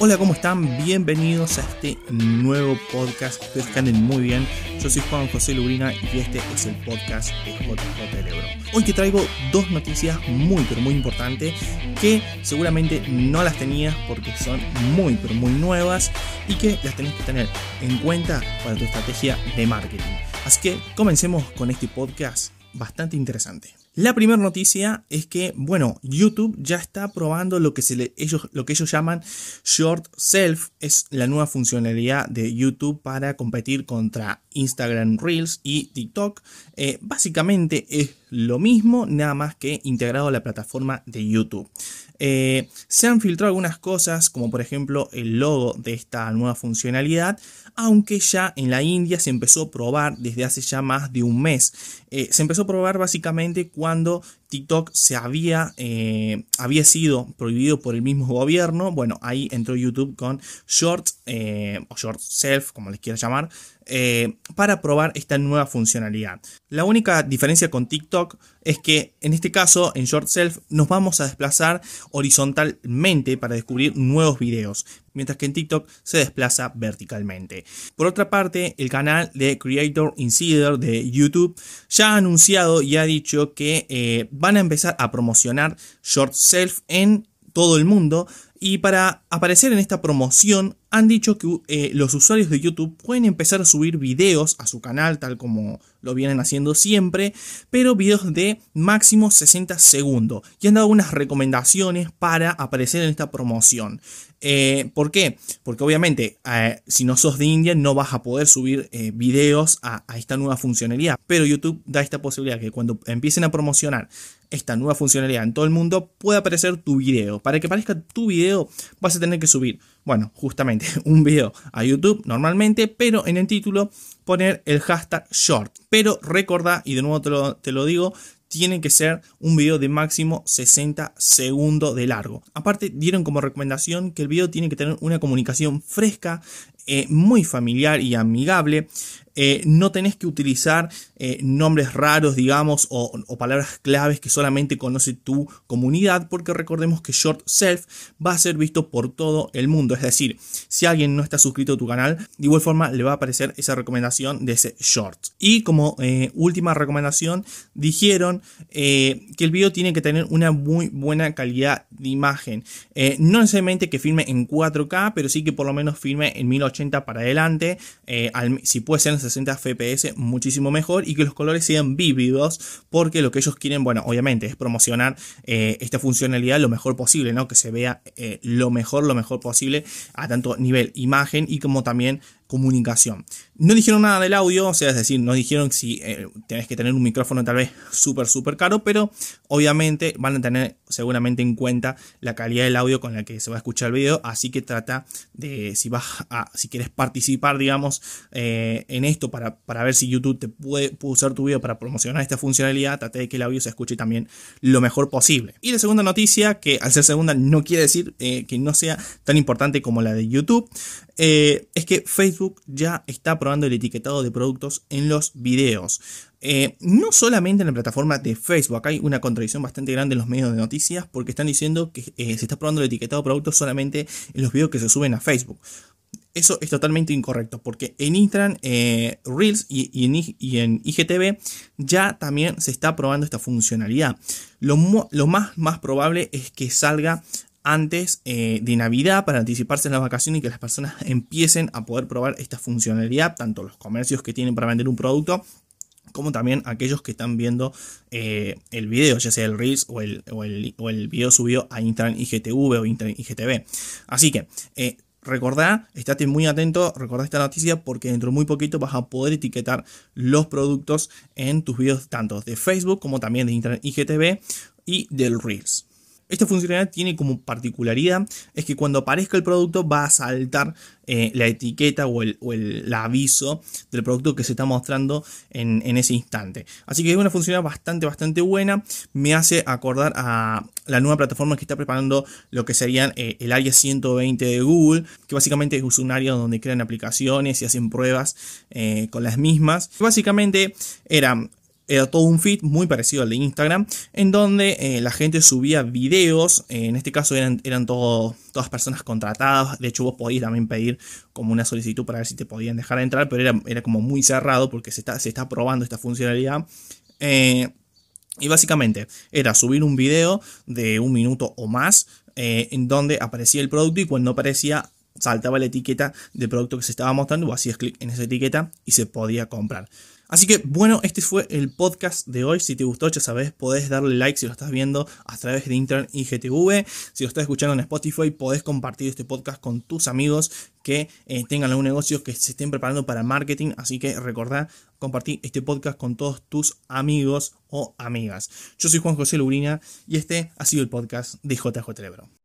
Hola, ¿cómo están? Bienvenidos a este nuevo podcast. Espero que anden muy bien. Yo soy Juan José Lubrina y este es el podcast de JJ Lebro. Hoy te traigo dos noticias muy, pero muy importantes que seguramente no las tenías porque son muy, pero muy nuevas y que las tenés que tener en cuenta para tu estrategia de marketing. Así que comencemos con este podcast bastante interesante. La primera noticia es que, bueno, YouTube ya está probando lo que, ellos, lo que ellos llaman Short Self. Es la nueva funcionalidad de YouTube para competir contra Instagram Reels y TikTok. Eh, básicamente es lo mismo, nada más que integrado a la plataforma de YouTube. Eh, se han filtrado algunas cosas, como por ejemplo el logo de esta nueva funcionalidad, aunque ya en la India se empezó a probar desde hace ya más de un mes. Eh, se empezó a probar básicamente cuando TikTok se había, eh, había sido prohibido por el mismo gobierno. Bueno, ahí entró YouTube con Short eh, o Short Self, como les quiera llamar, eh, para probar esta nueva funcionalidad. La única diferencia con TikTok es que en este caso, en Short Self, nos vamos a desplazar horizontalmente para descubrir nuevos videos, mientras que en TikTok se desplaza verticalmente. Por otra parte, el canal de Creator Insider de YouTube ya ha anunciado y ha dicho que van a empezar a promocionar Short Self en todo el mundo y para aparecer en esta promoción han dicho que eh, los usuarios de YouTube pueden empezar a subir videos a su canal tal como lo vienen haciendo siempre, pero videos de máximo 60 segundos y han dado unas recomendaciones para aparecer en esta promoción. Eh, ¿Por qué? Porque obviamente eh, si no sos de India no vas a poder subir videos a, esta nueva funcionalidad, pero YouTube da esta posibilidad que cuando empiecen a promocionar esta nueva funcionalidad en todo el mundo puede aparecer tu video. Para que aparezca tu video vas a tener que subir, bueno, justamente un video a YouTube normalmente, pero en el título poner el hashtag short. Pero recuerda, y de nuevo te lo, te lo digo, tiene que ser un video de máximo 60 segundos de largo. Aparte, dieron como recomendación que el video tiene que tener una comunicación fresca, eh, muy familiar y amigable. Eh, no tenés que utilizar eh, nombres raros, digamos, o, palabras claves que solamente conoce tu comunidad, porque recordemos que Short Self va a ser visto por todo el mundo. Es decir, si alguien no está suscrito a tu canal, de igual forma le va a aparecer esa recomendación de ese short. Y como última recomendación, dijeron que el video tiene que tener una muy buena calidad de imagen. no necesariamente que filme en 4K, pero sí que por lo menos filme en 1080 para adelante, eh, si puede ser en 60 fps, muchísimo mejor y que los colores sean vívidos, porque lo que ellos quieren, bueno, obviamente es promocionar eh, esta funcionalidad lo mejor posible, ¿no? Que se vea eh, lo mejor, lo mejor posible a tanto nivel imagen y como también comunicación. No dijeron nada del audio, o sea, es decir, no dijeron si eh, tenés que tener un micrófono tal vez súper, súper caro, pero obviamente van a tener seguramente en cuenta la calidad del audio con la que se va a escuchar el video, así que trata de, si vas a, si quieres participar, digamos, eh, en esto para, para, ver si YouTube te puede, usar tu video para promocionar esta funcionalidad, trate de que el audio se escuche también lo mejor posible. Y la segunda noticia, que al ser segunda no quiere decir eh, que no sea tan importante como la de YouTube, es que Facebook ya está probando el etiquetado de productos en los videos. Eh, no solamente en la plataforma de Facebook, acá hay una contradicción bastante grande en los medios de noticias porque están diciendo que eh, se está probando el etiquetado de productos solamente en los videos que se suben a Facebook. Eso es totalmente incorrecto porque en Instagram, eh, Reels y, en, IGTV ya también se está probando esta funcionalidad. Lo, más probable es que salga antes eh, de Navidad para anticiparse en las vacaciones y que las personas empiecen a poder probar esta funcionalidad, tanto los comercios que tienen para vender un producto como también aquellos que están viendo eh, el video, ya sea el Reels o el, o el, video subido a Instagram IGTV o Instagram IGTV. Así que eh, recordá, estate muy atento, recordá esta noticia porque dentro de muy poquito vas a poder etiquetar los productos en tus videos tanto de Facebook como también de Instagram IGTV y del Reels. Esta funcionalidad tiene como particularidad es que cuando aparezca el producto va a saltar eh, la etiqueta o, el, aviso del producto que se está mostrando en, ese instante. Así que es una funcionalidad bastante, bastante buena. Me hace acordar a la nueva plataforma que está preparando lo que serían eh, el área 120 de Google, que básicamente es un área donde crean aplicaciones y hacen pruebas eh, con las mismas. Básicamente era era todo un feed muy parecido al de Instagram, en donde eh, la gente subía videos, eh, en este caso eran, eran todas personas contratadas, de hecho vos podías también pedir como una solicitud para ver si te podían dejar entrar, pero era, era como muy cerrado porque se está, se está probando esta funcionalidad. Eh, y básicamente era subir un video de un minuto o más en donde aparecía el producto y cuando aparecía saltaba la etiqueta del producto que se estaba mostrando, o hacías clic en esa etiqueta y se podía comprar. Así que bueno, este fue el podcast de hoy. Si te gustó, ya sabes, podés darle like si lo estás viendo a través de Internet y GTV. Si lo estás escuchando en Spotify, podés compartir este podcast con tus amigos que eh, tengan algún negocio que se estén preparando para marketing. Así que recordá compartir este podcast con todos tus amigos o amigas. Yo soy Juan José Lubrina y este ha sido el podcast de JJ.